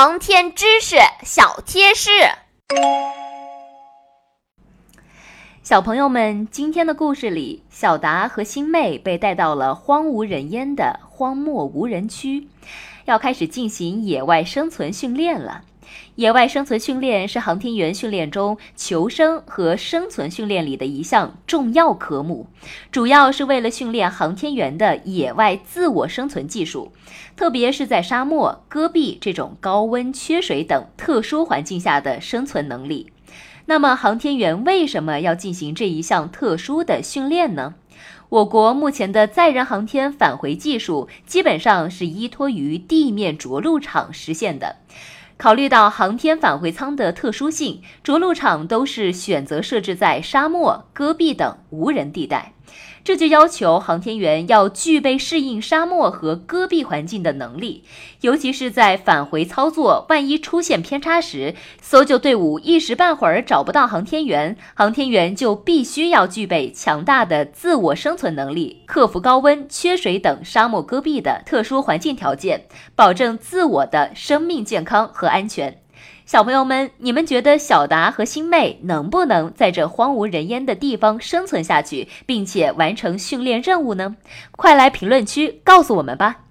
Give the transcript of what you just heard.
航天知识小贴士。小朋友们，今天的故事里，小达和星妹被带到了荒无人烟的荒漠无人区，要开始进行野外生存训练了。野外生存训练是航天员训练中求生和生存训练里的一项重要科目，主要是为了训练航天员的野外自我生存技术，特别是在沙漠、戈壁这种高温、缺水等特殊环境下的生存能力。那么，航天员为什么要进行这一项特殊的训练呢？我国目前的载人航天返回技术基本上是依托于地面着陆场实现的。考虑到航天返回舱的特殊性，着陆场都是选择设置在沙漠、戈壁等无人地带。这就要求航天员要具备适应沙漠和戈壁环境的能力，尤其是在返回操作万一出现偏差时，搜救队伍一时半会儿找不到航天员，航天员就必须要具备强大的自我生存能力，克服高温、缺水等沙漠戈壁的特殊环境条件，保证自我的生命健康和安全。小朋友们，你们觉得小达和星妹能不能在这荒无人烟的地方生存下去，并且完成训练任务呢？快来评论区告诉我们吧！